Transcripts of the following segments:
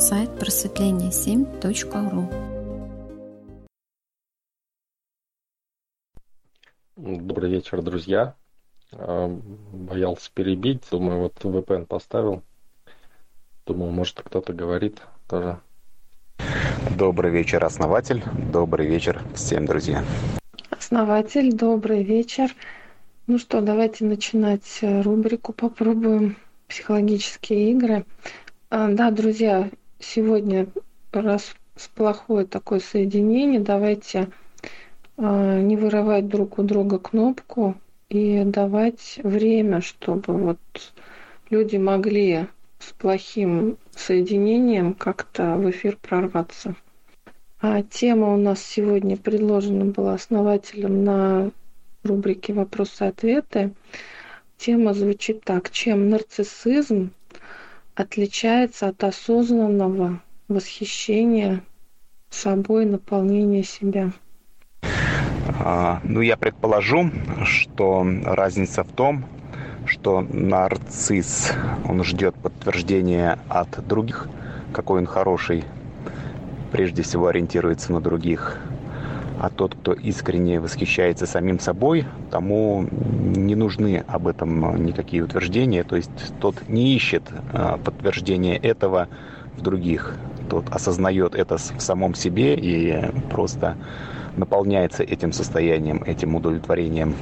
сайт просветление7.ру. Добрый вечер, друзья. А, боялся перебить, думаю, вот VPN поставил. Думал, может, кто-то говорит тоже. Добрый вечер, основатель. Добрый вечер всем, друзья. Основатель, добрый вечер. Ну что, давайте начинать э, рубрику. Попробуем психологические игры. А, да, друзья, сегодня раз плохое такое соединение, давайте а, не вырывать друг у друга кнопку и давать время, чтобы вот люди могли с плохим соединением как-то в эфир прорваться. А тема у нас сегодня предложена была основателем на рубрике «Вопросы-ответы». Тема звучит так. Чем нарциссизм отличается от осознанного восхищения собой, наполнения себя? А, ну, я предположу, что разница в том, что нарцисс, он ждет подтверждения от других, какой он хороший, прежде всего ориентируется на других. А тот, кто искренне восхищается самим собой, тому не нужны об этом никакие утверждения. То есть тот не ищет а, подтверждения этого в других. Тот осознает это в самом себе и просто наполняется этим состоянием, этим удовлетворением.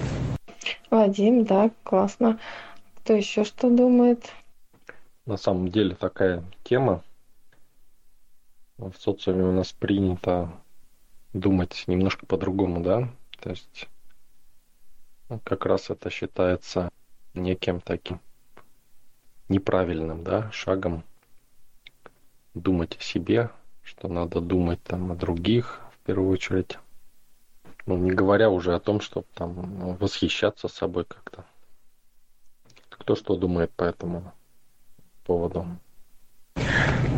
Вадим, да, классно. Кто еще что думает? На самом деле такая тема. В социуме у нас принято думать немножко по-другому, да? То есть ну, как раз это считается неким таким неправильным, да, шагом думать о себе, что надо думать там о других в первую очередь. Ну, не говоря уже о том, чтобы там восхищаться собой как-то. Кто что думает по этому поводу?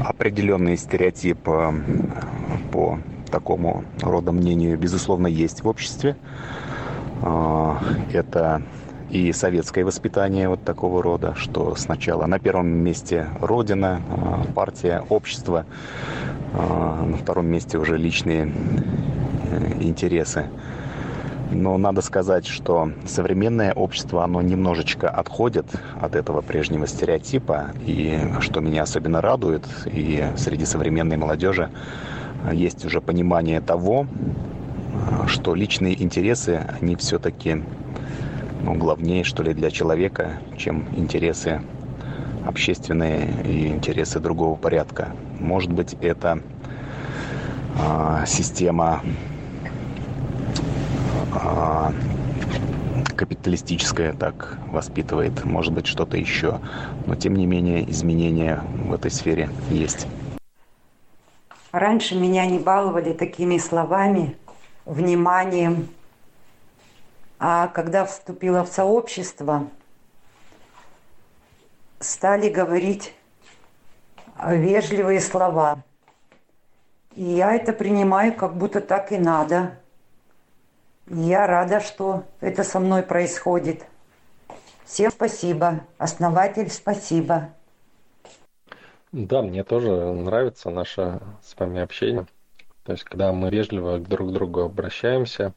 Определенный стереотип э, по такому рода мнению, безусловно, есть в обществе. Э, это и советское воспитание вот такого рода, что сначала на первом месте Родина, э, партия, общество, на втором месте уже личные интересы. Но надо сказать, что современное общество, оно немножечко отходит от этого прежнего стереотипа. И что меня особенно радует, и среди современной молодежи есть уже понимание того, что личные интересы, они все-таки ну, главнее, что ли, для человека, чем интересы общественные и интересы другого порядка. Может быть, это э, система а, капиталистическое так воспитывает, может быть, что-то еще. Но, тем не менее, изменения в этой сфере есть. Раньше меня не баловали такими словами, вниманием. А когда вступила в сообщество, стали говорить вежливые слова. И я это принимаю, как будто так и надо – я рада, что это со мной происходит. Всем спасибо. Основатель, спасибо. Да, мне тоже нравится наше с вами общение. То есть, когда мы вежливо друг к другу обращаемся,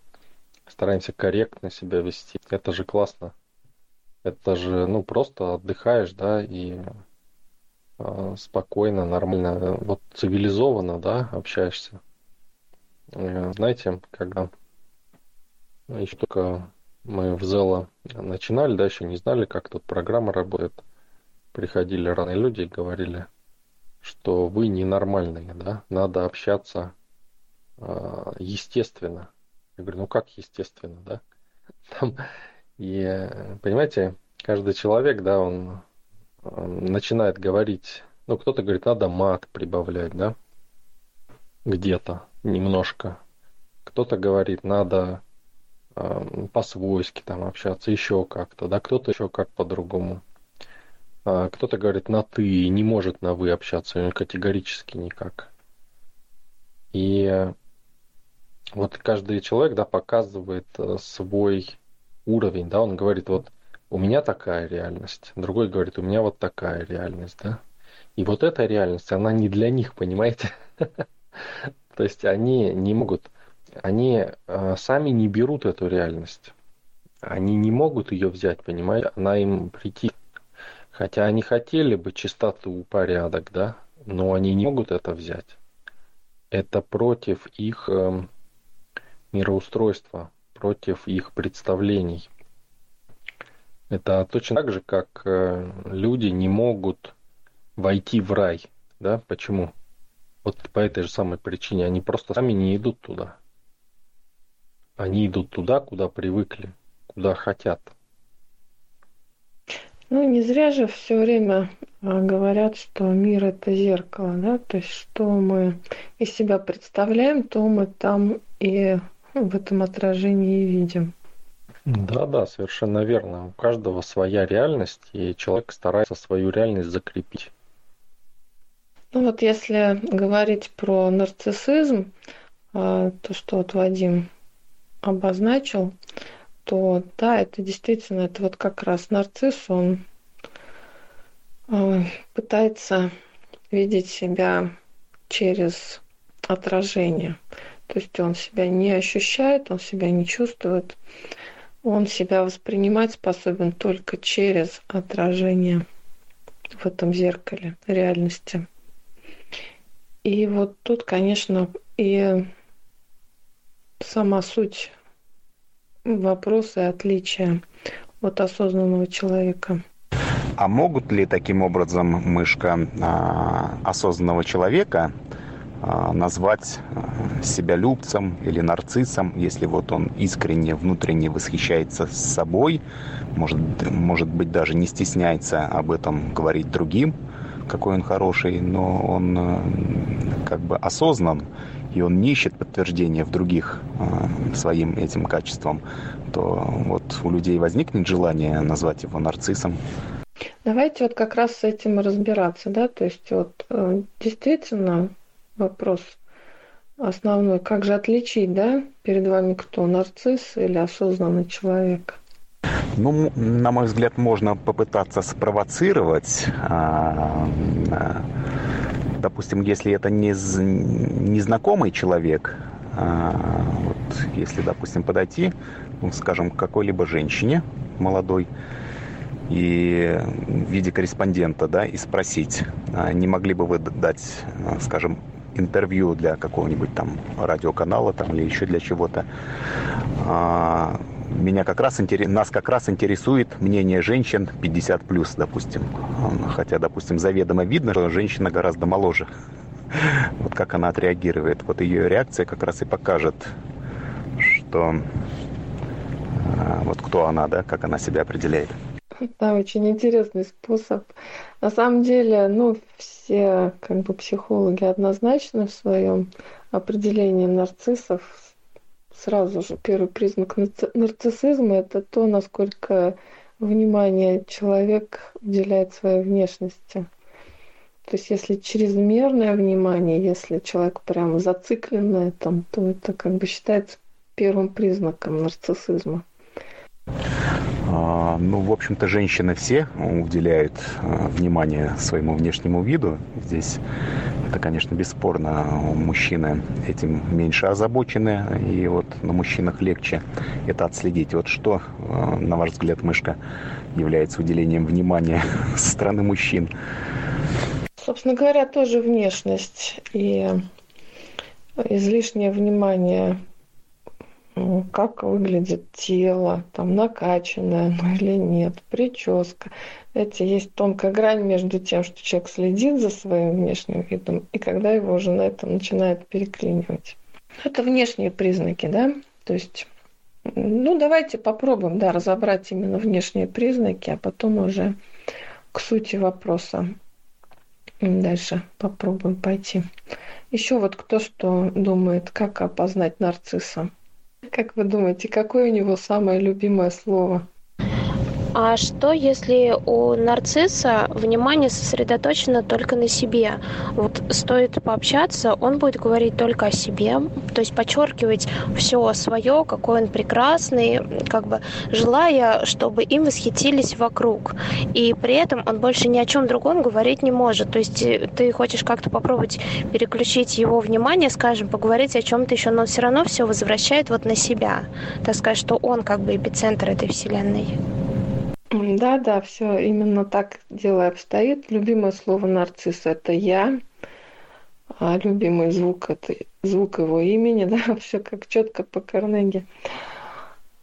стараемся корректно себя вести, это же классно. Это же, ну, просто отдыхаешь, да, и э, спокойно, нормально, вот цивилизованно, да, общаешься. Э, знаете, когда еще только мы в Зело начинали, да, еще не знали, как тут программа работает. Приходили разные люди и говорили, что вы ненормальные, да, надо общаться э, естественно. Я говорю, ну как естественно, да? Там, и, понимаете, каждый человек, да, он, он начинает говорить, ну, кто-то говорит, надо мат прибавлять, да, где-то немножко. Кто-то говорит, надо по-свойски там общаться, еще как-то, да, кто-то еще как по-другому. А кто-то говорит на ты, не может на вы общаться, категорически никак. И вот каждый человек, да, показывает э, свой уровень, да, он говорит, вот у меня такая реальность, другой говорит, у меня вот такая реальность, да. И вот эта реальность, она не для них, понимаете? То есть они не могут, они э, сами не берут эту реальность. Они не могут ее взять, понимаете? Она им прийти. Хотя они хотели бы чистоту, порядок, да, но они не могут это взять. Это против их э, мироустройства, против их представлений. Это точно так же, как э, люди не могут войти в рай. Да? Почему? Вот по этой же самой причине. Они просто сами не идут туда. Они идут туда, куда привыкли, куда хотят. Ну, не зря же все время а, говорят, что мир это зеркало, да, то есть что мы из себя представляем, то мы там и ну, в этом отражении видим. Да, да, совершенно верно. У каждого своя реальность, и человек старается свою реальность закрепить. Ну вот если говорить про нарциссизм, а, то, что вот Вадим обозначил, то да, это действительно, это вот как раз нарцисс, он а, пытается видеть себя через отражение. То есть он себя не ощущает, он себя не чувствует. Он себя воспринимать способен только через отражение в этом зеркале реальности. И вот тут, конечно, и сама суть вопроса и отличия от осознанного человека. А могут ли таким образом мышка а, осознанного человека а, назвать а, себя любцем или нарциссом, если вот он искренне, внутренне восхищается собой, может, может быть даже не стесняется об этом говорить другим, какой он хороший, но он э, как бы осознан, и он не ищет подтверждения в других э, своим этим качеством, то вот у людей возникнет желание назвать его нарциссом. Давайте вот как раз с этим разбираться, да, то есть вот э, действительно вопрос основной, как же отличить, да, перед вами кто, нарцисс или осознанный человек? Ну, на мой взгляд, можно попытаться спровоцировать. А, а, допустим, если это не незнакомый человек, а, вот, если, допустим, подойти, ну, скажем, к какой-либо женщине молодой, и в виде корреспондента, да, и спросить, не могли бы вы дать, скажем, интервью для какого-нибудь там радиоканала там или еще для чего-то меня как раз нас как раз интересует мнение женщин 50 плюс, допустим. Хотя, допустим, заведомо видно, что женщина гораздо моложе. Вот как она отреагирует. Вот ее реакция как раз и покажет, что а, вот кто она, да, как она себя определяет. Да, очень интересный способ. На самом деле, ну, все как бы психологи однозначно в своем определении нарциссов сразу же первый признак нарциссизма – это то, насколько внимание человек уделяет своей внешности. То есть если чрезмерное внимание, если человек прямо зациклен на этом, то это как бы считается первым признаком нарциссизма. А, ну, в общем-то, женщины все уделяют а, внимание своему внешнему виду. Здесь это, конечно, бесспорно. Мужчины этим меньше озабочены, и вот на мужчинах легче это отследить. Вот что, а, на ваш взгляд, мышка является уделением внимания со стороны мужчин? Собственно говоря, тоже внешность и излишнее внимание как выглядит тело, там накачанное оно или нет, прическа. Это есть тонкая грань между тем, что человек следит за своим внешним видом, и когда его уже на этом начинает переклинивать. Это внешние признаки, да? То есть, ну, давайте попробуем, да, разобрать именно внешние признаки, а потом уже к сути вопроса дальше попробуем пойти. Еще вот кто что думает, как опознать нарцисса? Как вы думаете, какое у него самое любимое слово? А что, если у нарцисса внимание сосредоточено только на себе? Вот стоит пообщаться, он будет говорить только о себе, то есть подчеркивать все свое, какой он прекрасный, как бы желая, чтобы им восхитились вокруг. И при этом он больше ни о чем другом говорить не может. То есть э, ты хочешь как-то попробовать переключить его внимание, скажем, поговорить о чем-то еще, но все равно все возвращает вот на себя. Так сказать, что он как бы эпицентр этой вселенной. Да, да, все именно так дело обстоит. Любимое слово нарцисс это я, а любимый звук это звук его имени, да, все как четко по Карнеги.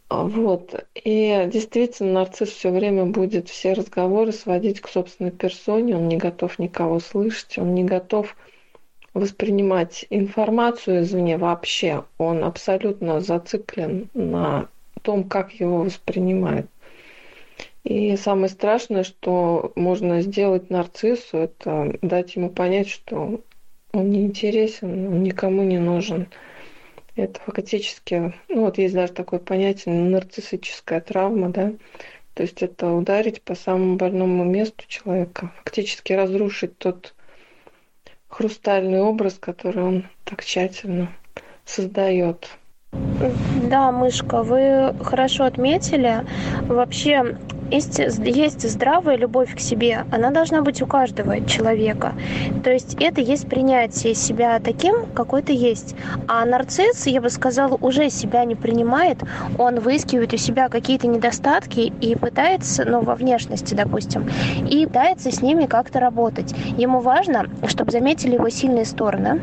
Вот. И действительно, нарцисс все время будет все разговоры сводить к собственной персоне. Он не готов никого слышать, он не готов воспринимать информацию извне вообще. Он абсолютно зациклен на том, как его воспринимают. И самое страшное, что можно сделать нарциссу, это дать ему понять, что он не интересен, он никому не нужен. Это фактически, ну вот есть даже такое понятие нарциссическая травма, да, то есть это ударить по самому больному месту человека, фактически разрушить тот хрустальный образ, который он так тщательно создает. Да, Мышка, вы хорошо отметили. Вообще, есть, есть здравая любовь к себе, она должна быть у каждого человека. То есть это есть принятие себя таким, какой ты есть. А нарцисс, я бы сказала, уже себя не принимает, он выискивает у себя какие-то недостатки и пытается, ну, во внешности, допустим, и пытается с ними как-то работать. Ему важно, чтобы заметили его сильные стороны,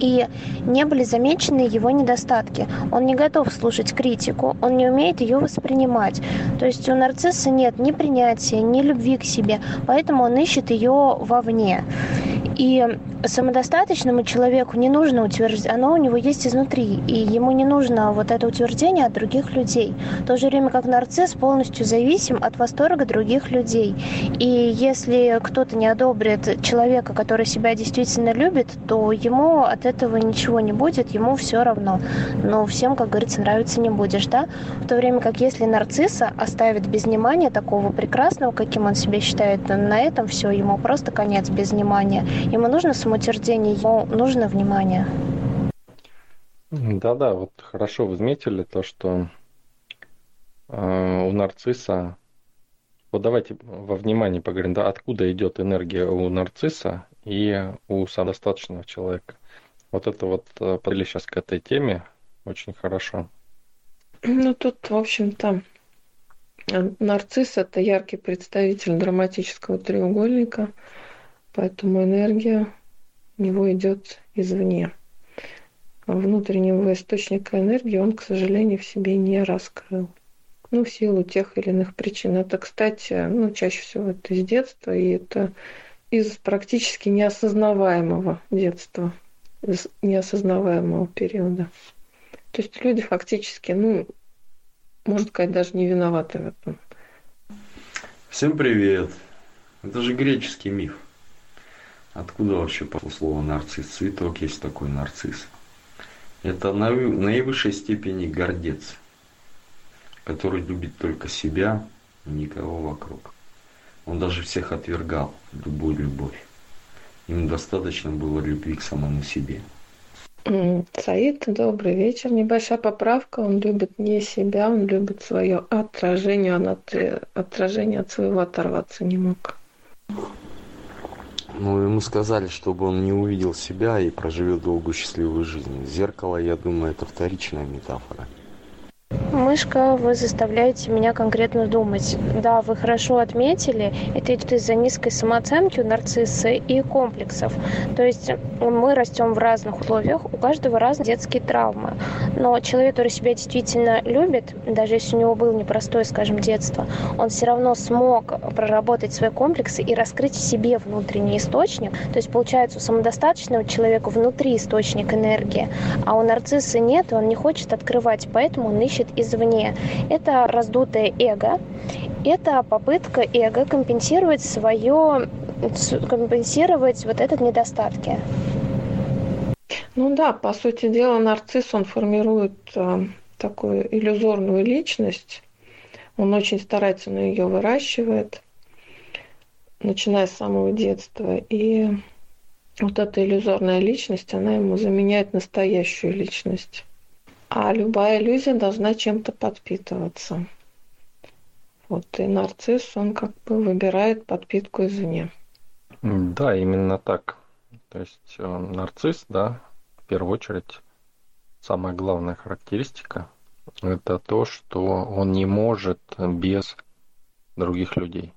и не были замечены его недостатки. Он не готов слушать критику, он не умеет ее воспринимать. То есть у нарцисса нет ни принятия, ни любви к себе, поэтому он ищет ее вовне. И самодостаточному человеку не нужно утверждать, оно у него есть изнутри, и ему не нужно вот это утверждение от других людей. В то же время как нарцисс полностью зависим от восторга других людей. И если кто-то не одобрит человека, который себя действительно любит, то ему от этого ничего не будет, ему все равно. Но всем, как говорится, нравится не будешь, да? В то время как если нарцисса оставит без внимания такого прекрасного, каким он себя считает, на этом все, ему просто конец без внимания. Ему нужно самоутверждение, ему нужно внимание. Да-да, вот хорошо вы заметили то, что э, у нарцисса, вот давайте во внимание поговорим, да, откуда идет энергия у нарцисса и у самодостаточного человека. Вот это вот э, подвели сейчас к этой теме очень хорошо. Ну, тут, в общем-то, нарцисс – это яркий представитель драматического треугольника, поэтому энергия у него идет извне. Внутреннего источника энергии он, к сожалению, в себе не раскрыл. Ну, в силу тех или иных причин. Это, кстати, ну, чаще всего это из детства, и это из практически неосознаваемого детства неосознаваемого периода. То есть люди фактически, ну, можно сказать, даже не виноваты в этом. Всем привет. Это же греческий миф. Откуда вообще пошло слово нарцисс? Цветок есть такой нарцисс. Это на наивысшей степени гордец, который любит только себя и никого вокруг. Он даже всех отвергал, любую любовь. Им достаточно было любви к самому себе. Саид, добрый вечер. Небольшая поправка. Он любит не себя, он любит свое отражение. Он от отражения от своего оторваться не мог. Ну, ему сказали, чтобы он не увидел себя и проживет долгую счастливую жизнь. Зеркало, я думаю, это вторичная метафора. Мышка, вы заставляете меня конкретно думать. Да, вы хорошо отметили, это идет из-за низкой самооценки у нарцисса и комплексов. То есть мы растем в разных условиях, у каждого разные детские травмы. Но человек, который себя действительно любит, даже если у него было непростое, скажем, детство, он все равно смог проработать свои комплексы и раскрыть в себе внутренний источник. То есть получается у самодостаточного человека внутри источник энергии, а у нарцисса нет, он не хочет открывать, поэтому он ищет извне. Это раздутое эго, это попытка эго компенсировать свое, компенсировать вот этот недостатки. Ну да, по сути дела, нарцисс, он формирует э, такую иллюзорную личность, Он очень старательно ее выращивает, начиная с самого детства. И вот эта иллюзорная личность, она ему заменяет настоящую личность. А любая иллюзия должна чем-то подпитываться. Вот и нарцисс, он как бы выбирает подпитку извне. Да, именно так. То есть э, нарцисс, да, в первую очередь, самая главная характеристика – это то, что он не может без других людей.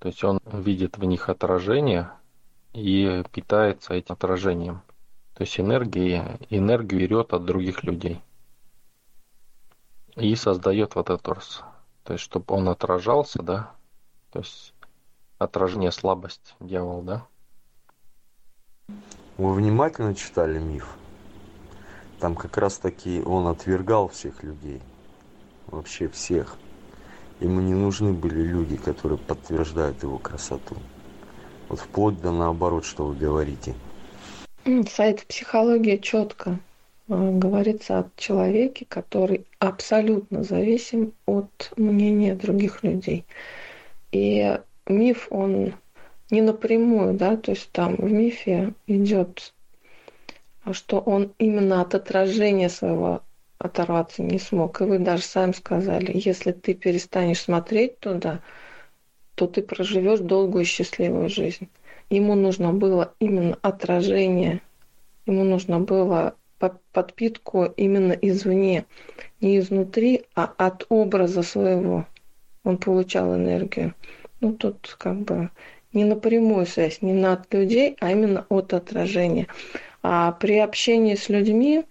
То есть он видит в них отражение и питается этим отражением. То есть энергии, энергию берет от других людей. И создает вот этот образ. То есть, чтобы он отражался, да, то есть отражение слабость дьявол, да? Вы внимательно читали миф? Там как раз таки он отвергал всех людей. Вообще всех. Ему не нужны были люди, которые подтверждают его красоту. Вот вплоть до наоборот, что вы говорите. Сайт психологии четко э, говорится о человеке, который абсолютно зависим от мнения других людей. И миф, он не напрямую, да, то есть там в мифе идет, что он именно от отражения своего оторваться не смог. И вы даже сами сказали, если ты перестанешь смотреть туда, то ты проживешь долгую счастливую жизнь. Ему нужно было именно отражение, ему нужно было подпитку именно извне, не изнутри, а от образа своего. Он получал энергию. Ну, тут как бы не напрямую связь, не от людей, а именно от отражения. А при общении с людьми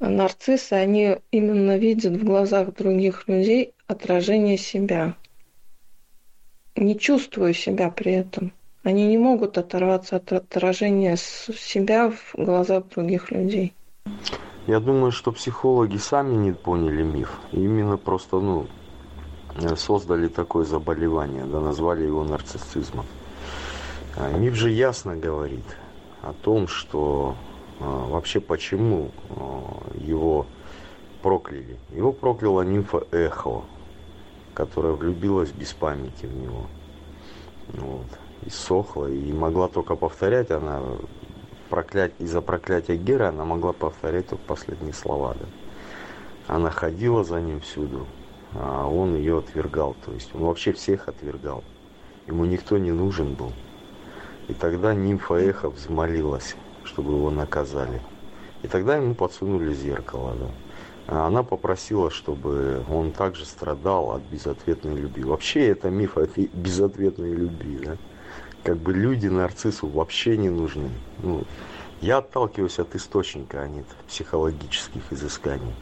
нарциссы, они именно видят в глазах других людей отражение себя, не чувствуя себя при этом. Они не могут оторваться от отражения себя в глазах других людей. Я думаю, что психологи сами не поняли миф. Именно просто, ну, Э, создали такое заболевание, да, назвали его нарциссизмом. А миф же ясно говорит о том, что а, вообще почему а, его прокляли. Его прокляла нимфа Эхо, которая влюбилась без памяти в него. Вот. И сохла, и могла только повторять, она проклять, из-за проклятия Гера она могла повторять только последние слова. Да. Она ходила за ним всюду, а он ее отвергал. То есть он вообще всех отвергал. Ему никто не нужен был. И тогда нимфа Эхо взмолилась, чтобы его наказали. И тогда ему подсунули зеркало. Да. А она попросила, чтобы он также страдал от безответной любви. Вообще это миф о безответной любви. Да? Как бы люди нарциссу вообще не нужны. Ну, я отталкиваюсь от источника, а не от психологических изысканий.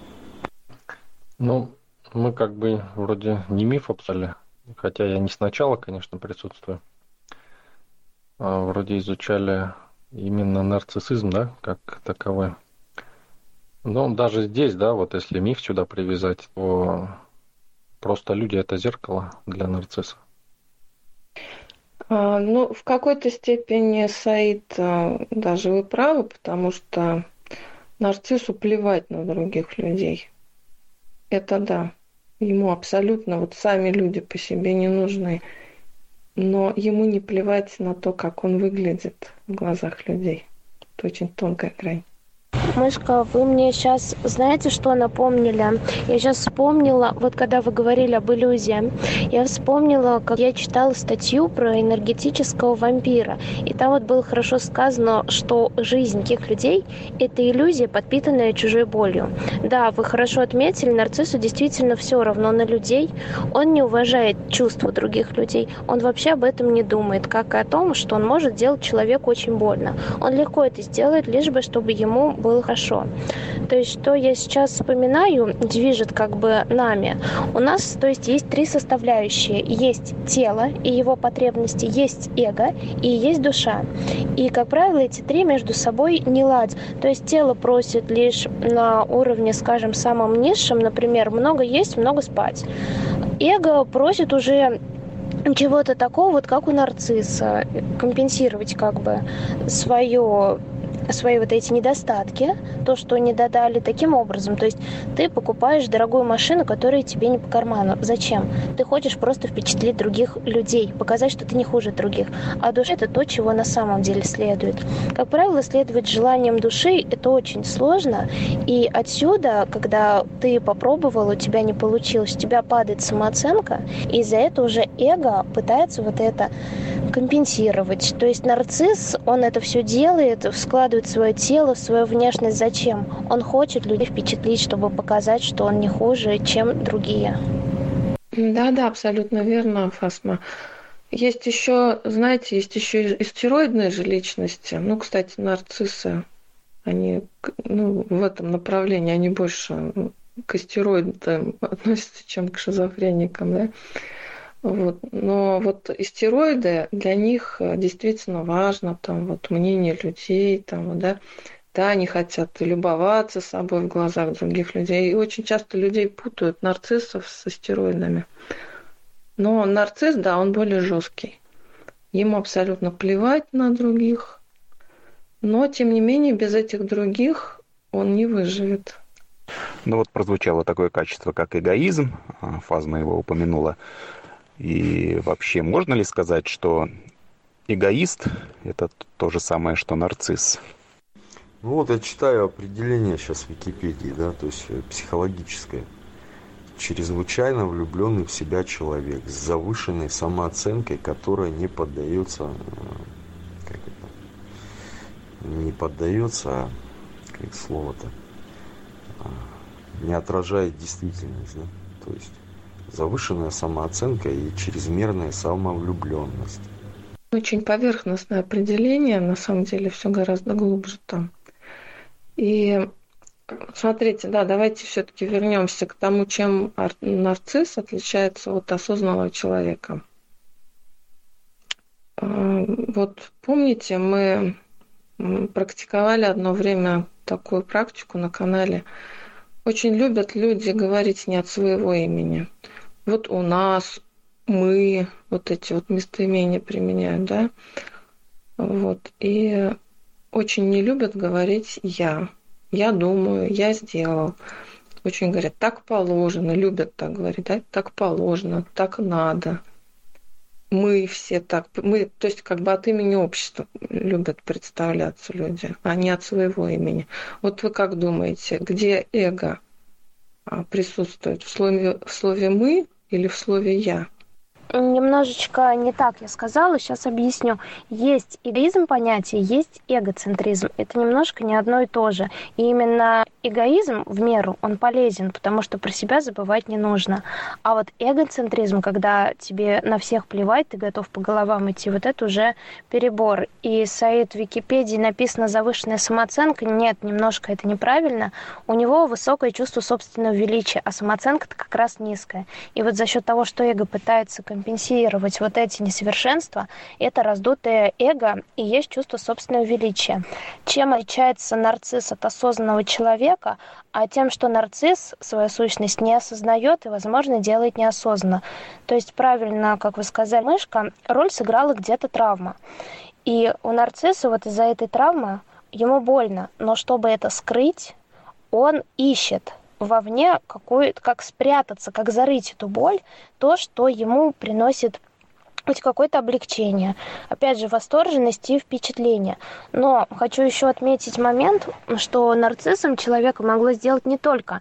Ну, мы как бы вроде не миф обсуждали, хотя я не сначала, конечно, присутствую. А вроде изучали именно нарциссизм, да, как таковой. Но даже здесь, да, вот если миф сюда привязать, то просто люди это зеркало для нарцисса. А, ну, в какой-то степени, Саид, а, даже вы правы, потому что нарциссу плевать на других людей. Это да. Ему абсолютно вот сами люди по себе не нужны. Но ему не плевать на то, как он выглядит в глазах людей. Это очень тонкая грань. Мышка, вы мне сейчас знаете, что напомнили? Я сейчас вспомнила, вот когда вы говорили об иллюзии, я вспомнила, как я читала статью про энергетического вампира. И там вот было хорошо сказано, что жизнь тех людей – это иллюзия, подпитанная чужой болью. Да, вы хорошо отметили, нарциссу действительно все равно на людей. Он не уважает чувства других людей. Он вообще об этом не думает, как и о том, что он может делать человеку очень больно. Он легко это сделает, лишь бы, чтобы ему было хорошо. То есть, что я сейчас вспоминаю, движет как бы нами. У нас, то есть, есть три составляющие. Есть тело и его потребности, есть эго и есть душа. И, как правило, эти три между собой не ладят. То есть, тело просит лишь на уровне, скажем, самом низшем, например, много есть, много спать. Эго просит уже чего-то такого, вот как у нарцисса, компенсировать как бы свое свои вот эти недостатки, то, что не додали таким образом. То есть ты покупаешь дорогую машину, которая тебе не по карману. Зачем? Ты хочешь просто впечатлить других людей, показать, что ты не хуже других. А душа – это то, чего на самом деле следует. Как правило, следовать желаниям души – это очень сложно. И отсюда, когда ты попробовал, у тебя не получилось, у тебя падает самооценка, и из-за этого уже эго пытается вот это компенсировать. То есть нарцисс, он это все делает, складывает свое тело, свою внешность. Зачем? Он хочет людей впечатлить, чтобы показать, что он не хуже, чем другие. Да, да, абсолютно верно, Фасма. Есть еще, знаете, есть еще и стероидные же личности. Ну, кстати, нарциссы, они ну, в этом направлении, они больше к астероидам относятся, чем к шизофреникам, да. Вот. Но вот истероиды для них э, действительно важно, там вот мнение людей, там, да, да, они хотят любоваться собой в глазах других людей. И очень часто людей путают нарциссов с астероидами. Но нарцисс, да, он более жесткий. Ему абсолютно плевать на других. Но, тем не менее, без этих других он не выживет. Ну вот прозвучало такое качество, как эгоизм. А, Фазма его упомянула. И вообще, можно ли сказать, что эгоист – это то же самое, что нарцисс? Ну вот я читаю определение сейчас в Википедии, да, то есть э, психологическое. Чрезвычайно влюбленный в себя человек с завышенной самооценкой, которая не поддается, э, как это, не поддается, а как слово-то, а, не отражает действительность, да, то есть завышенная самооценка и чрезмерная самовлюбленность. Очень поверхностное определение, на самом деле все гораздо глубже там. И смотрите, да, давайте все-таки вернемся к тому, чем нарцисс отличается от осознанного человека. А, вот помните, мы практиковали одно время такую практику на канале. Очень любят люди говорить не от своего имени вот у нас, мы, вот эти вот местоимения применяют, да, вот, и очень не любят говорить «я», «я думаю», «я сделал». Очень говорят, так положено, любят так говорить, да, так положено, так надо. Мы все так, мы, то есть как бы от имени общества любят представляться люди, а не от своего имени. Вот вы как думаете, где эго а, присутствует? В слове, в слове «мы» или в слове «я»? Немножечко не так я сказала, сейчас объясню. Есть эгоизм понятие, есть эгоцентризм. Это немножко не одно и то же. И именно эгоизм в меру, он полезен, потому что про себя забывать не нужно. А вот эгоцентризм, когда тебе на всех плевать, ты готов по головам идти, вот это уже перебор. И сайт Википедии написано «завышенная самооценка». Нет, немножко это неправильно. У него высокое чувство собственного величия, а самооценка-то как раз низкая. И вот за счет того, что эго пытается компенсировать вот эти несовершенства, это раздутое эго и есть чувство собственного величия. Чем отличается нарцисс от осознанного человека? А тем, что нарцисс свою сущность не осознает и, возможно, делает неосознанно. То есть правильно, как вы сказали, мышка, роль сыграла где-то травма. И у нарцисса вот из-за этой травмы ему больно, но чтобы это скрыть, он ищет вовне какую как спрятаться, как зарыть эту боль, то, что ему приносит хоть какое-то облегчение. Опять же, восторженность и впечатление. Но хочу еще отметить момент, что нарциссом человека могло сделать не только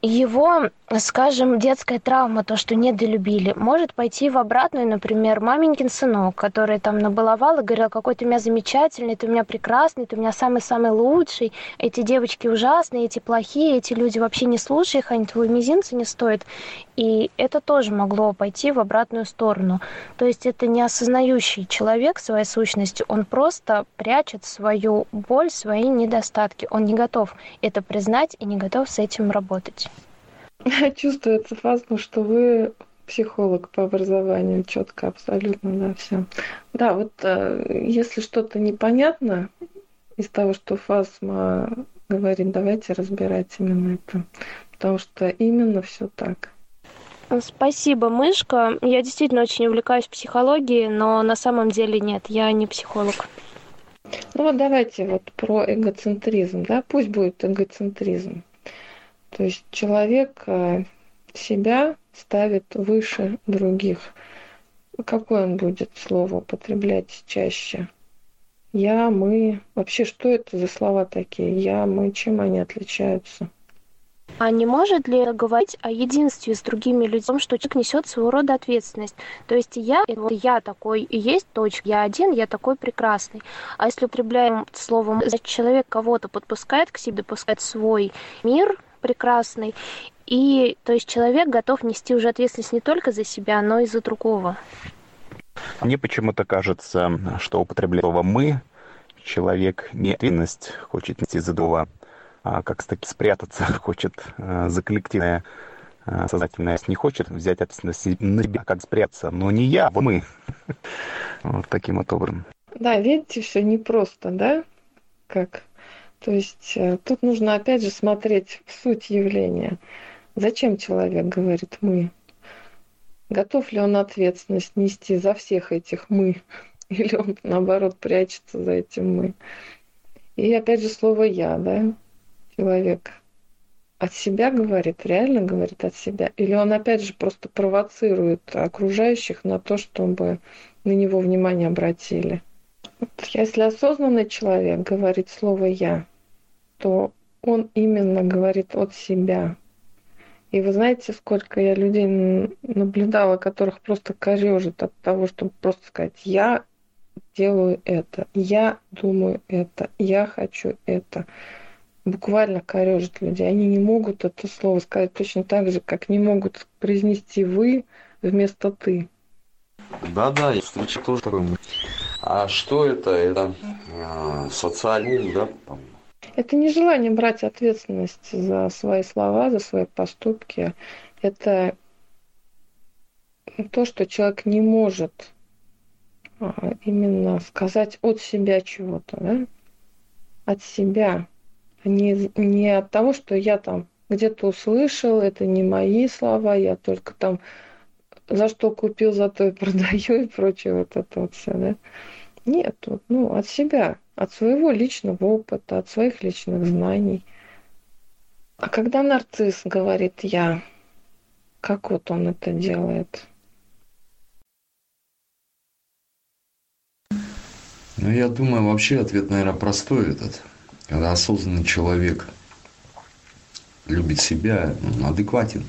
его, скажем, детская травма, то, что недолюбили, может пойти в обратную, например, маменькин сынок, который там набаловал и говорил, какой ты у меня замечательный, ты у меня прекрасный, ты у меня самый-самый лучший, эти девочки ужасные, эти плохие, эти люди вообще не слушай их, они твой мизинца не стоят. И это тоже могло пойти в обратную сторону. То есть это не осознающий человек своей сущности, он просто прячет свою боль, свои недостатки. Он не готов это признать и не готов с этим работать. Чувствуется фазно, что вы психолог по образованию, четко, абсолютно, да, все. Да, вот э, если что-то непонятно из того, что Фазма говорит, давайте разбирать именно это. Потому что именно все так. Спасибо, Мышка. Я действительно очень увлекаюсь психологией, но на самом деле нет, я не психолог. Ну вот давайте вот про эгоцентризм, да, пусть будет эгоцентризм. То есть человек э, себя ставит выше других. Какое он будет слово употреблять чаще? Я, мы. Вообще, что это за слова такие? Я, мы, чем они отличаются? А не может ли говорить о единстве с другими людьми, что человек несет своего рода ответственность? То есть я, вот я такой и есть точка, я один, я такой прекрасный. А если употребляем словом человек кого-то подпускает к себе, допускает свой мир прекрасный, и то есть человек готов нести уже ответственность не только за себя, но и за другого. Мне почему-то кажется, что употребляя слово «мы», человек не ответственность хочет нести за другого, а как таки спрятаться хочет э, за коллективное э, сознательное не хочет взять ответственность на себя, как спрятаться, но не я, а мы. Вот таким вот образом. Да, видите, все непросто, да? Как? То есть э, тут нужно опять же смотреть в суть явления. Зачем человек говорит «мы»? Готов ли он ответственность нести за всех этих «мы»? Или он, наоборот, прячется за этим «мы»? И опять же слово «я», да? человек от себя говорит, реально говорит от себя, или он опять же просто провоцирует окружающих на то, чтобы на него внимание обратили. Вот если осознанный человек говорит слово «я», то он именно говорит от себя. И вы знаете, сколько я людей наблюдала, которых просто корежит от того, чтобы просто сказать «я делаю это», «я думаю это», «я хочу это» буквально корежит людей. Они не могут это слово сказать точно так же, как не могут произнести «вы» вместо «ты». Да-да, я встречал тоже такой. А что это? Это э, социальный, да? Это не желание брать ответственность за свои слова, за свои поступки. Это то, что человек не может а, именно сказать от себя чего-то, да? От себя не, не от того, что я там где-то услышал, это не мои слова, я только там за что купил, за то и продаю и прочее вот это вот все, да. Нет, ну, от себя, от своего личного опыта, от своих личных знаний. А когда нарцисс говорит «я», как вот он это делает? Ну, я думаю, вообще ответ, наверное, простой этот – когда осознанный человек любит себя, он адекватен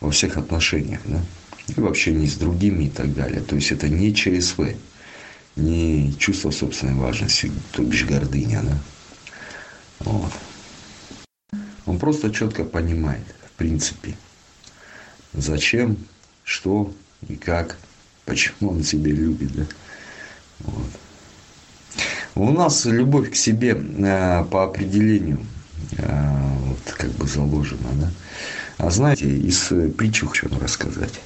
во всех отношениях, да, и в общении с другими и так далее. То есть это не ЧСВ, не чувство собственной важности, то бишь гордыня, да. Вот. Он просто четко понимает, в принципе, зачем, что и как, почему он себя любит, да. Вот. У нас любовь к себе э, по определению э, вот, как бы заложена, да. А знаете, из притчи хочу рассказать.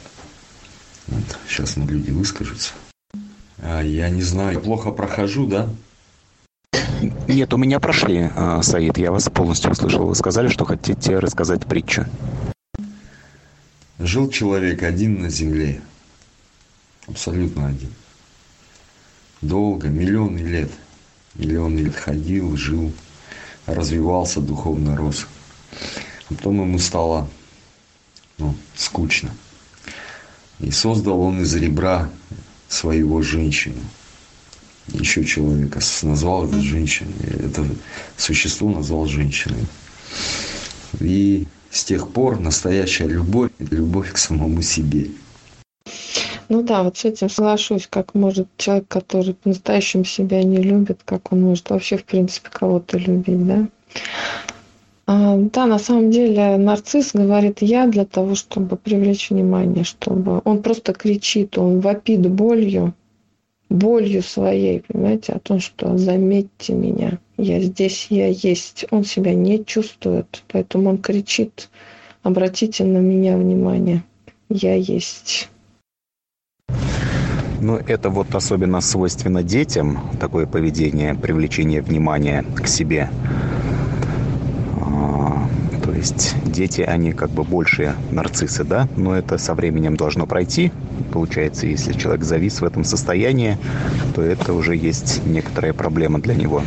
Вот, сейчас ну, люди выскажутся. А, я не знаю, плохо прохожу, да? Нет, у меня прошли, а, Саид, я вас полностью услышал. Вы сказали, что хотите рассказать притчу. Жил человек один на земле. Абсолютно один. Долго, миллионы лет – или он лет ходил, жил, развивался, духовно рос. Потом ему стало ну, скучно. И создал он из ребра своего женщину. Еще человека назвал это женщиной. Это существо назвал женщиной. И с тех пор настоящая любовь – это любовь к самому себе. Ну да, вот с этим соглашусь, как может человек, который по-настоящему себя не любит, как он может вообще, в принципе, кого-то любить, да? А, да, на самом деле нарцисс говорит я для того, чтобы привлечь внимание, чтобы он просто кричит, он вопит болью, болью своей, понимаете, о том, что заметьте меня, я здесь, я есть. Он себя не чувствует, поэтому он кричит, обратите на меня внимание, я есть. Ну, это вот особенно свойственно детям, такое поведение, привлечение внимания к себе. А, то есть дети, они как бы большие нарциссы, да, но это со временем должно пройти. Получается, если человек завис в этом состоянии, то это уже есть некоторая проблема для него.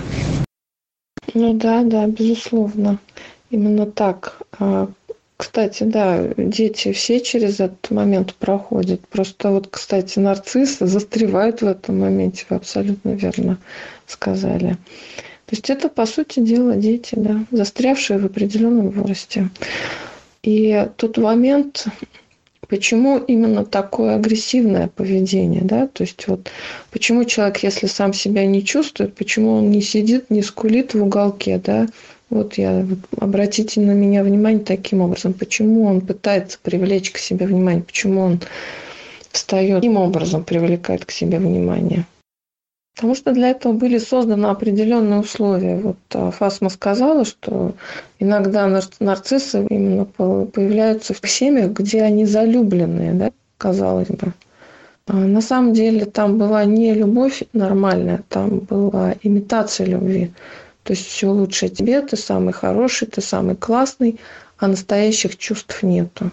Ну да, да, безусловно. Именно так. А, кстати, да, дети все через этот момент проходят. Просто вот, кстати, нарциссы застревают в этом моменте, вы абсолютно верно сказали. То есть это, по сути дела, дети, да, застрявшие в определенном возрасте. И тот момент, почему именно такое агрессивное поведение, да, то есть вот почему человек, если сам себя не чувствует, почему он не сидит, не скулит в уголке, да, вот я, обратите на меня внимание таким образом, почему он пытается привлечь к себе внимание, почему он встает, таким образом привлекает к себе внимание. Потому что для этого были созданы определенные условия. Вот а, Фасма сказала, что иногда нарциссы именно появляются в семьях, где они залюбленные, да, казалось бы. А на самом деле там была не любовь нормальная, там была имитация любви. То есть все лучше тебе, ты самый хороший, ты самый классный, а настоящих чувств нету.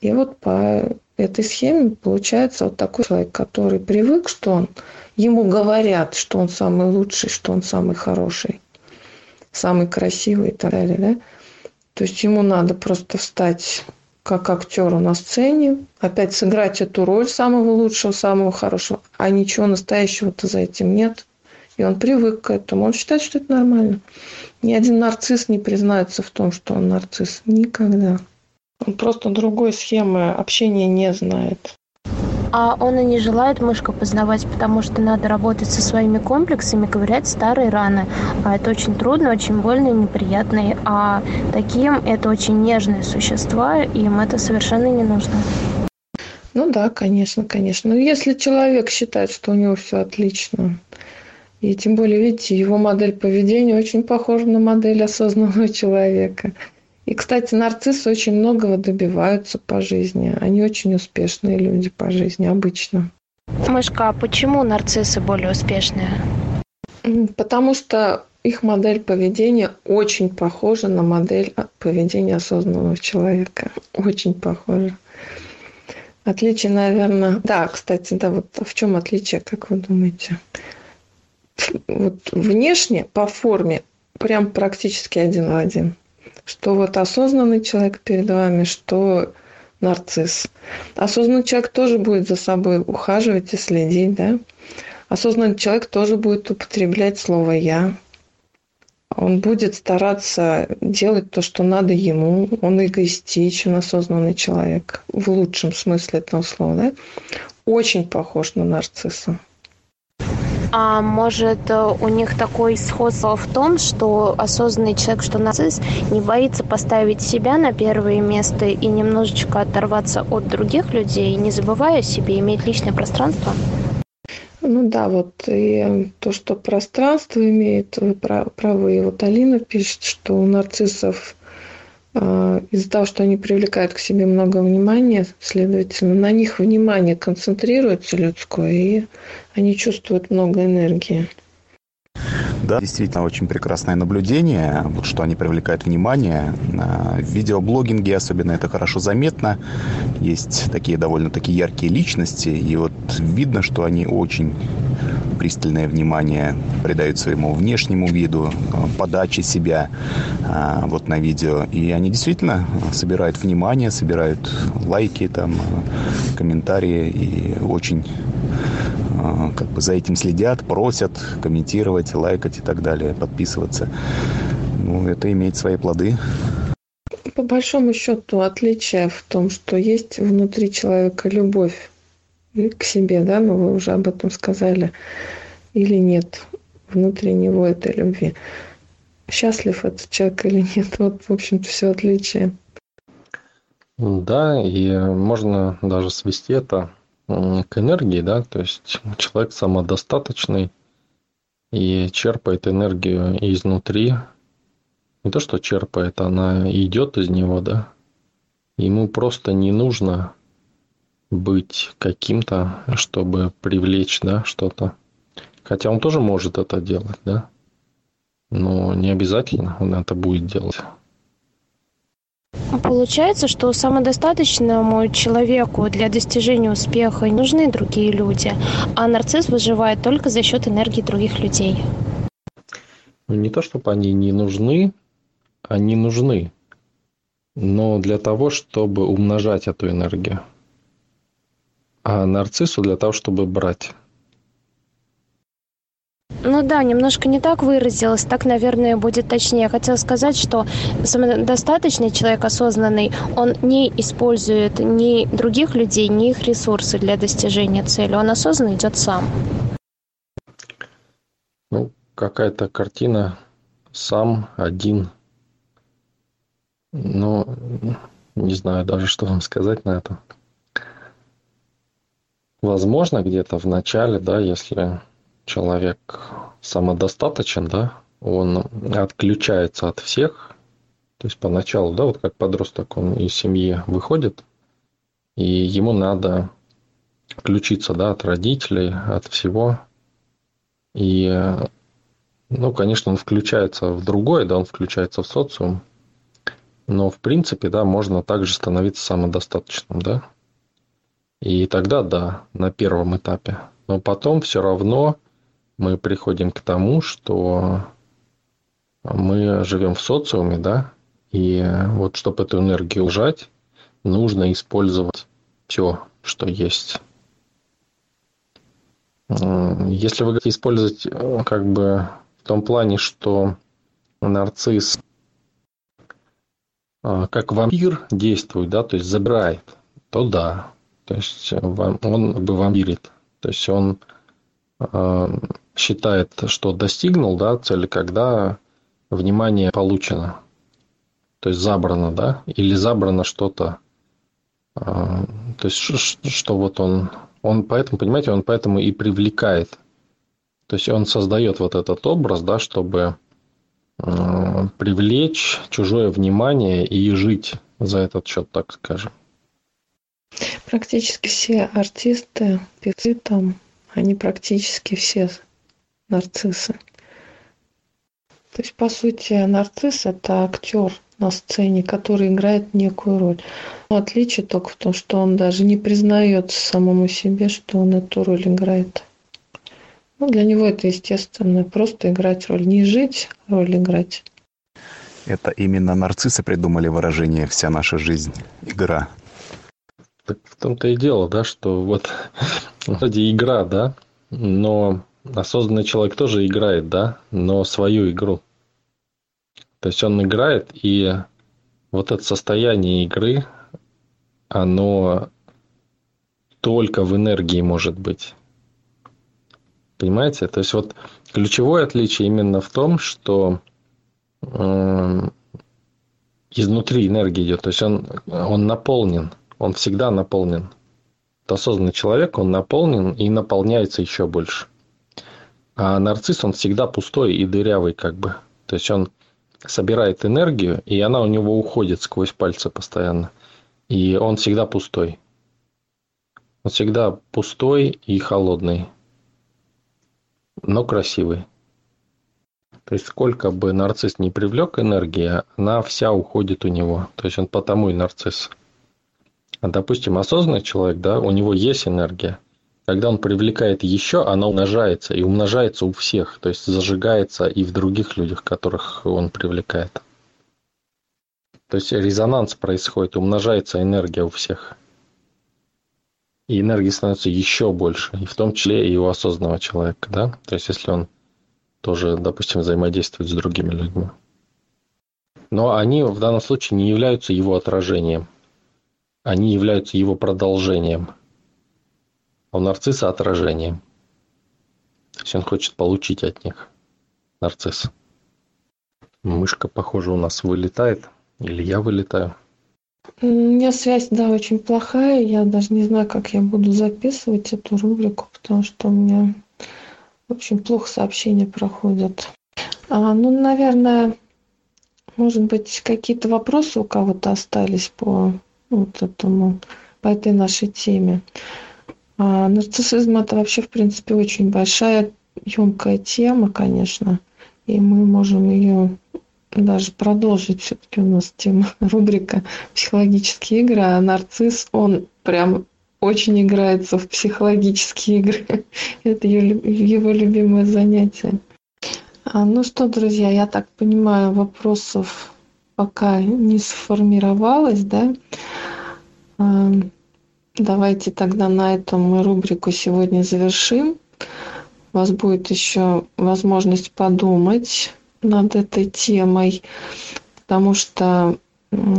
И вот по этой схеме получается вот такой человек, который привык, что он ему говорят, что он самый лучший, что он самый хороший, самый красивый и так далее, да? То есть ему надо просто встать как актеру на сцене, опять сыграть эту роль самого лучшего, самого хорошего, а ничего настоящего-то за этим нет. И он привык к этому. Он считает, что это нормально. Ни один нарцисс не признается в том, что он нарцисс. Никогда. Он просто другой схемы общения не знает а он и не желает мышку познавать, потому что надо работать со своими комплексами, ковырять старые раны. А это очень трудно, очень больно и неприятно. А таким это очень нежные существа, и им это совершенно не нужно. Ну да, конечно, конечно. Но если человек считает, что у него все отлично, и тем более, видите, его модель поведения очень похожа на модель осознанного человека – и, кстати, нарциссы очень многого добиваются по жизни. Они очень успешные люди по жизни обычно. Мышка, а почему нарциссы более успешные? Потому что их модель поведения очень похожа на модель поведения осознанного человека. Очень похожа. Отличие, наверное... Да, кстати, да, вот в чем отличие, как вы думаете? Вот внешне, по форме, прям практически один в один что вот осознанный человек перед вами, что нарцисс. Осознанный человек тоже будет за собой ухаживать и следить, да. Осознанный человек тоже будет употреблять слово «я». Он будет стараться делать то, что надо ему. Он эгоистичен, осознанный человек. В лучшем смысле этого слова, да. Очень похож на нарцисса. А может, э, у них такое сходство в том, что осознанный человек, что нарцисс, не боится поставить себя на первое место и немножечко оторваться от других людей, не забывая о себе, иметь личное пространство? Ну да, вот и то, что пространство имеет, вы правы. Вот Алина пишет, что у нарциссов из-за того, что они привлекают к себе много внимания, следовательно, на них внимание концентрируется людское, и они чувствуют много энергии. Да, действительно, очень прекрасное наблюдение, вот что они привлекают внимание. В видеоблогинге особенно это хорошо заметно. Есть такие довольно-таки яркие личности, и вот видно, что они очень пристальное внимание придают своему внешнему виду, подаче себя а, вот на видео. И они действительно собирают внимание, собирают лайки, там, комментарии и очень а, как бы за этим следят, просят комментировать, лайкать и так далее, подписываться. Ну, это имеет свои плоды. По большому счету отличие в том, что есть внутри человека любовь к себе, да, ну вы уже об этом сказали, или нет внутри него этой любви. Счастлив этот человек или нет, вот, в общем-то, все отличие. Да, и можно даже свести это к энергии, да, то есть человек самодостаточный и черпает энергию изнутри. Не то, что черпает, она идет из него, да. Ему просто не нужно быть каким-то, чтобы привлечь, да, что-то. Хотя он тоже может это делать, да. Но не обязательно он это будет делать. Получается, что самодостаточному человеку для достижения успеха нужны другие люди, а нарцисс выживает только за счет энергии других людей. Ну, не то, чтобы они не нужны, они нужны, но для того, чтобы умножать эту энергию. А нарциссу для того, чтобы брать. Ну да, немножко не так выразилась, так, наверное, будет точнее. Хотела сказать, что самодостаточный человек, осознанный, он не использует ни других людей, ни их ресурсы для достижения цели. Он осознанно идет сам. Ну, какая-то картина сам, один. Ну, не знаю даже, что вам сказать на это. Возможно, где-то в начале, да, если человек самодостаточен, да, он отключается от всех. То есть поначалу, да, вот как подросток, он из семьи выходит, и ему надо включиться, да, от родителей, от всего. И, ну, конечно, он включается в другое, да, он включается в социум. Но, в принципе, да, можно также становиться самодостаточным, да. И тогда, да, на первом этапе. Но потом все равно мы приходим к тому, что мы живем в социуме, да, и вот чтобы эту энергию ужать, нужно использовать все, что есть. Если вы хотите использовать э, как бы в том плане, что нарцисс э, как вампир действует, да, то есть забирает, то да. То есть он бы вампирит. То есть он э, считает, что достигнул да, цели, когда внимание получено. То есть забрано, да, или забрано что-то. А, то есть, что вот он, он поэтому, понимаете, он поэтому и привлекает. То есть он создает вот этот образ, да, чтобы а, привлечь чужое внимание и жить за этот счет, так скажем. Практически все артисты, певцы там, они практически все нарциссы. То есть, по сути, нарцисс – это актер на сцене, который играет некую роль. Но отличие только в том, что он даже не признается самому себе, что он эту роль играет. Ну, для него это естественно, просто играть роль. Не жить, а роль играть. Это именно нарциссы придумали выражение «вся наша жизнь – игра». Так в том-то и дело, да, что вот вроде игра, да, но осознанный человек тоже играет, да, но свою игру. То есть он играет, и вот это состояние игры, оно только в энергии может быть. Понимаете? То есть вот ключевое отличие именно в том, что э, изнутри энергия идет. То есть он, он наполнен, он всегда наполнен. Это осознанный человек, он наполнен и наполняется еще больше. А нарцисс, он всегда пустой и дырявый как бы. То есть он собирает энергию, и она у него уходит сквозь пальцы постоянно. И он всегда пустой. Он всегда пустой и холодный, но красивый. То есть сколько бы нарцисс не привлек энергии, она вся уходит у него. То есть он потому и нарцисс. А, допустим, осознанный человек, да, у него есть энергия – когда он привлекает еще, она умножается и умножается у всех, то есть зажигается и в других людях, которых он привлекает. То есть резонанс происходит, умножается энергия у всех. И энергии становится еще больше, и в том числе и у осознанного человека, да? То есть если он тоже, допустим, взаимодействует с другими людьми. Но они в данном случае не являются его отражением. Они являются его продолжением – а у нарцисса отражение. То есть он хочет получить от них. Нарцисс. Мышка, похоже, у нас вылетает. Или я вылетаю. У меня связь, да, очень плохая. Я даже не знаю, как я буду записывать эту рубрику, потому что у меня очень плохо сообщения проходят. А, ну, наверное, может быть, какие-то вопросы у кого-то остались по вот этому, по этой нашей теме. А нарциссизм это вообще, в принципе, очень большая, емкая тема, конечно, и мы можем ее даже продолжить все-таки у нас тема рубрика «Психологические игры», а нарцисс, он прям очень играется в психологические игры. Это его любимое занятие. А, ну что, друзья, я так понимаю, вопросов пока не сформировалось, да? Давайте тогда на этом мы рубрику сегодня завершим. У вас будет еще возможность подумать над этой темой, потому что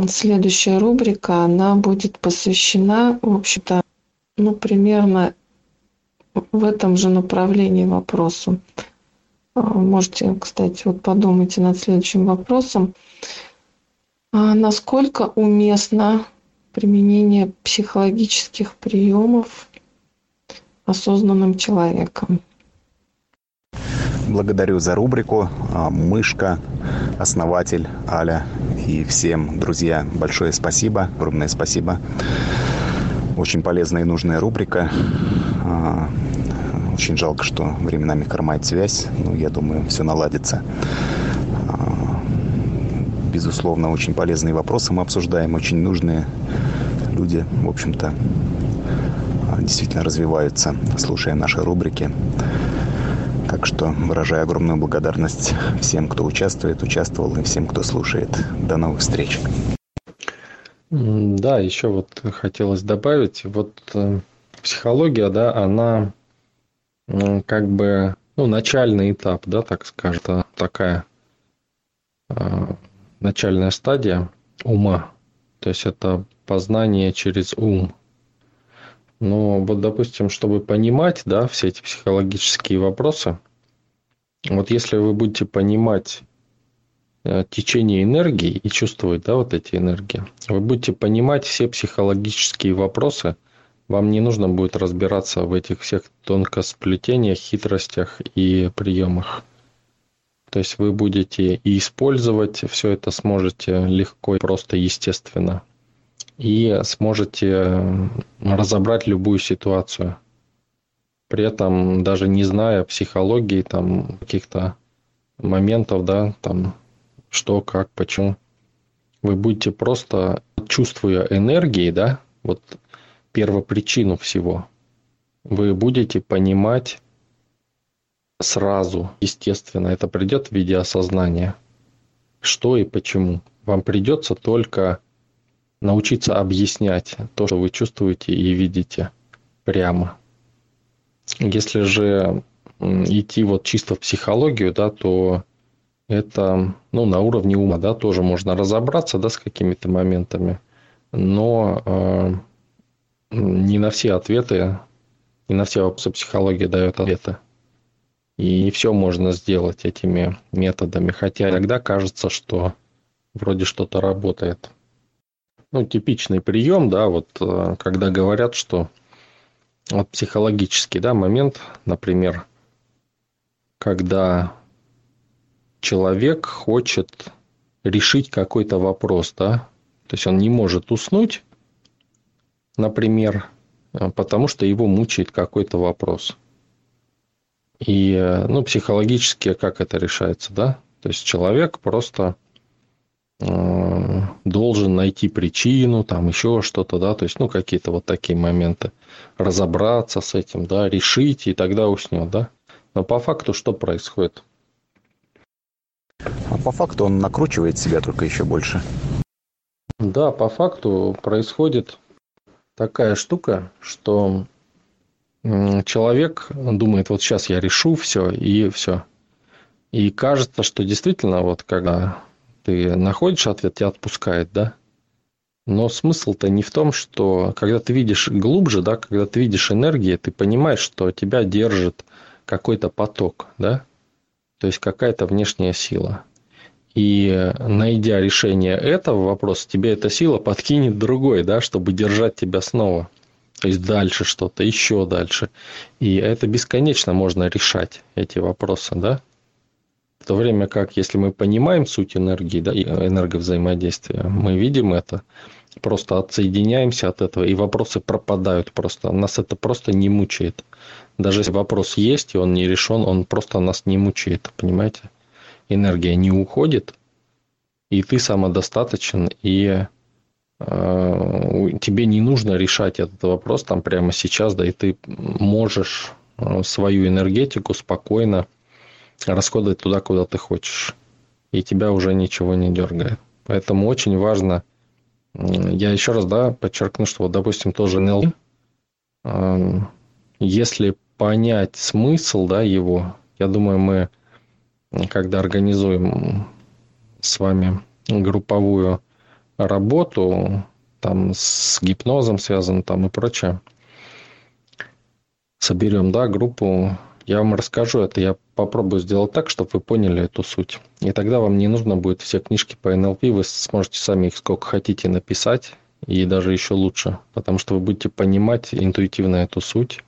следующая рубрика, она будет посвящена, в общем-то, ну, примерно в этом же направлении вопросу. А, можете, кстати, вот подумайте над следующим вопросом. А насколько уместно применение психологических приемов осознанным человеком? Благодарю за рубрику. А, Мышка, основатель Аля и всем, друзья, большое спасибо, огромное спасибо. Очень полезная и нужная рубрика. А, очень жалко, что временами хромает связь. Но я думаю, все наладится. А, безусловно, очень полезные вопросы мы обсуждаем, очень нужные. Люди, в общем-то, действительно развиваются, слушая наши рубрики. Так что выражаю огромную благодарность всем, кто участвует, участвовал, и всем, кто слушает. До новых встреч. Да, еще вот хотелось добавить, вот э, психология, да, она как бы, ну, начальный этап, да, так скажем, такая э, начальная стадия ума. То есть это познание через ум. Но вот, допустим, чтобы понимать, да, все эти психологические вопросы, вот если вы будете понимать э, течение энергии и чувствовать, да, вот эти энергии, вы будете понимать все психологические вопросы, вам не нужно будет разбираться в этих всех тонкосплетениях, хитростях и приемах. То есть вы будете и использовать все это сможете легко и просто естественно и сможете разобрать любую ситуацию. При этом даже не зная психологии, там каких-то моментов, да, там что, как, почему. Вы будете просто, чувствуя энергии, да, вот первопричину всего, вы будете понимать сразу, естественно, это придет в виде осознания, что и почему. Вам придется только научиться объяснять то, что вы чувствуете и видите прямо. Если же идти вот чисто в психологию, да, то это ну, на уровне ума, да, тоже можно разобраться, да, с какими-то моментами, но э, не на все ответы, не на все вопросы психология дает ответы. И все можно сделать этими методами, хотя иногда кажется, что вроде что-то работает ну, типичный прием, да, вот э, когда говорят, что вот психологический, да, момент, например, когда человек хочет решить какой-то вопрос, да, то есть он не может уснуть, например, э, потому что его мучает какой-то вопрос. И, э, ну, психологически как это решается, да? То есть человек просто Э, должен найти причину, там еще что-то, да, то есть, ну, какие-то вот такие моменты, разобраться с этим, да, решить, и тогда уснет, да. Но по факту что происходит? А по факту он накручивает себя только еще больше. Да, по факту происходит такая штука, что человек думает, вот сейчас я решу все, и все. И кажется, что действительно, вот когда ты находишь ответ, тебя отпускает, да? Но смысл-то не в том, что когда ты видишь глубже, да, когда ты видишь энергию, ты понимаешь, что тебя держит какой-то поток, да, то есть какая-то внешняя сила. И найдя решение этого вопроса, тебе эта сила подкинет другой, да, чтобы держать тебя снова. То есть дальше что-то, еще дальше. И это бесконечно можно решать, эти вопросы, да. В то время как, если мы понимаем суть энергии, да, энерговзаимодействия, мы видим это, просто отсоединяемся от этого, и вопросы пропадают просто. Нас это просто не мучает. Даже если вопрос есть, и он не решен, он просто нас не мучает, понимаете? Энергия не уходит, и ты самодостаточен, и э, тебе не нужно решать этот вопрос там прямо сейчас, да, и ты можешь э, свою энергетику спокойно расходовать туда, куда ты хочешь. И тебя уже ничего не дергает. Поэтому очень важно, я еще раз, да, подчеркну, что вот, допустим, тоже НЛП, эм, если понять смысл, да, его, я думаю, мы, когда организуем с вами групповую работу, там с гипнозом связан там и прочее, соберем, да, группу, я вам расскажу это, я попробую сделать так, чтобы вы поняли эту суть. И тогда вам не нужно будет все книжки по НЛП, вы сможете сами их сколько хотите написать, и даже еще лучше, потому что вы будете понимать интуитивно эту суть.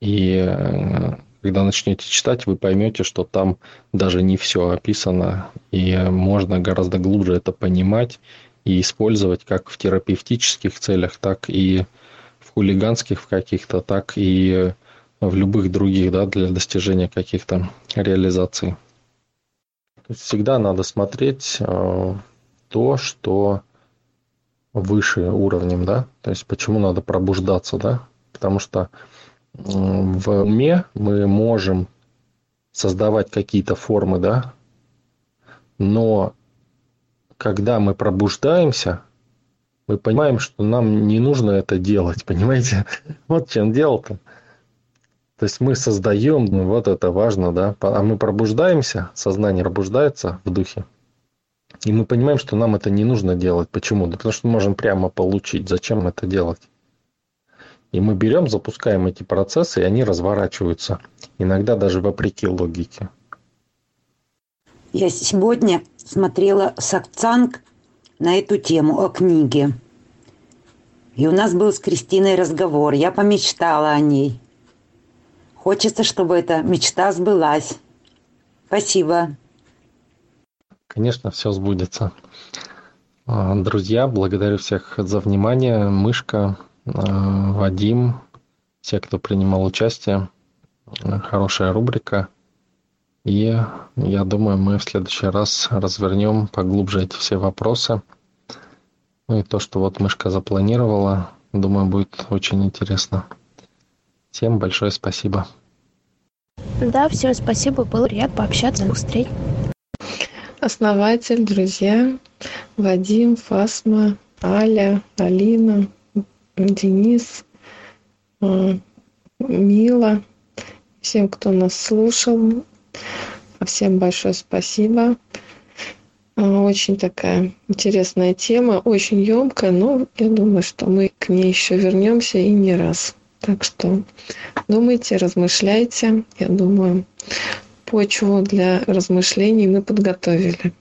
И э, когда начнете читать, вы поймете, что там даже не все описано, и можно гораздо глубже это понимать и использовать как в терапевтических целях, так и в хулиганских в каких-то, так и в любых других, да, для достижения каких-то реализаций. Всегда надо смотреть э, то, что выше уровнем, да, то есть почему надо пробуждаться, да, потому что в уме мы можем создавать какие-то формы, да, но когда мы пробуждаемся, мы понимаем, что нам не нужно это делать, понимаете? Вот чем дело-то. То есть мы создаем, ну, вот это важно, да, а мы пробуждаемся, сознание пробуждается в духе, и мы понимаем, что нам это не нужно делать. Почему? Да потому что мы можем прямо получить. Зачем это делать? И мы берем, запускаем эти процессы, и они разворачиваются. Иногда даже вопреки логике. Я сегодня смотрела Сакцанг на эту тему о книге. И у нас был с Кристиной разговор. Я помечтала о ней. Хочется, чтобы эта мечта сбылась. Спасибо. Конечно, все сбудется. А, друзья, благодарю всех за внимание. Мышка, а, Вадим, все, кто принимал участие. Хорошая рубрика. И я думаю, мы в следующий раз развернем поглубже эти все вопросы. Ну и то, что вот мышка запланировала, думаю, будет очень интересно. Всем большое спасибо. Да, всем спасибо, было приятно пообщаться, до встречи. Основатель, друзья, Вадим, Фасма, Аля, Алина, Денис, э, Мила, всем, кто нас слушал, всем большое спасибо. Э, очень такая интересная тема, очень емкая, но я думаю, что мы к ней еще вернемся и не раз. Так что думайте, размышляйте. Я думаю, почву для размышлений мы подготовили.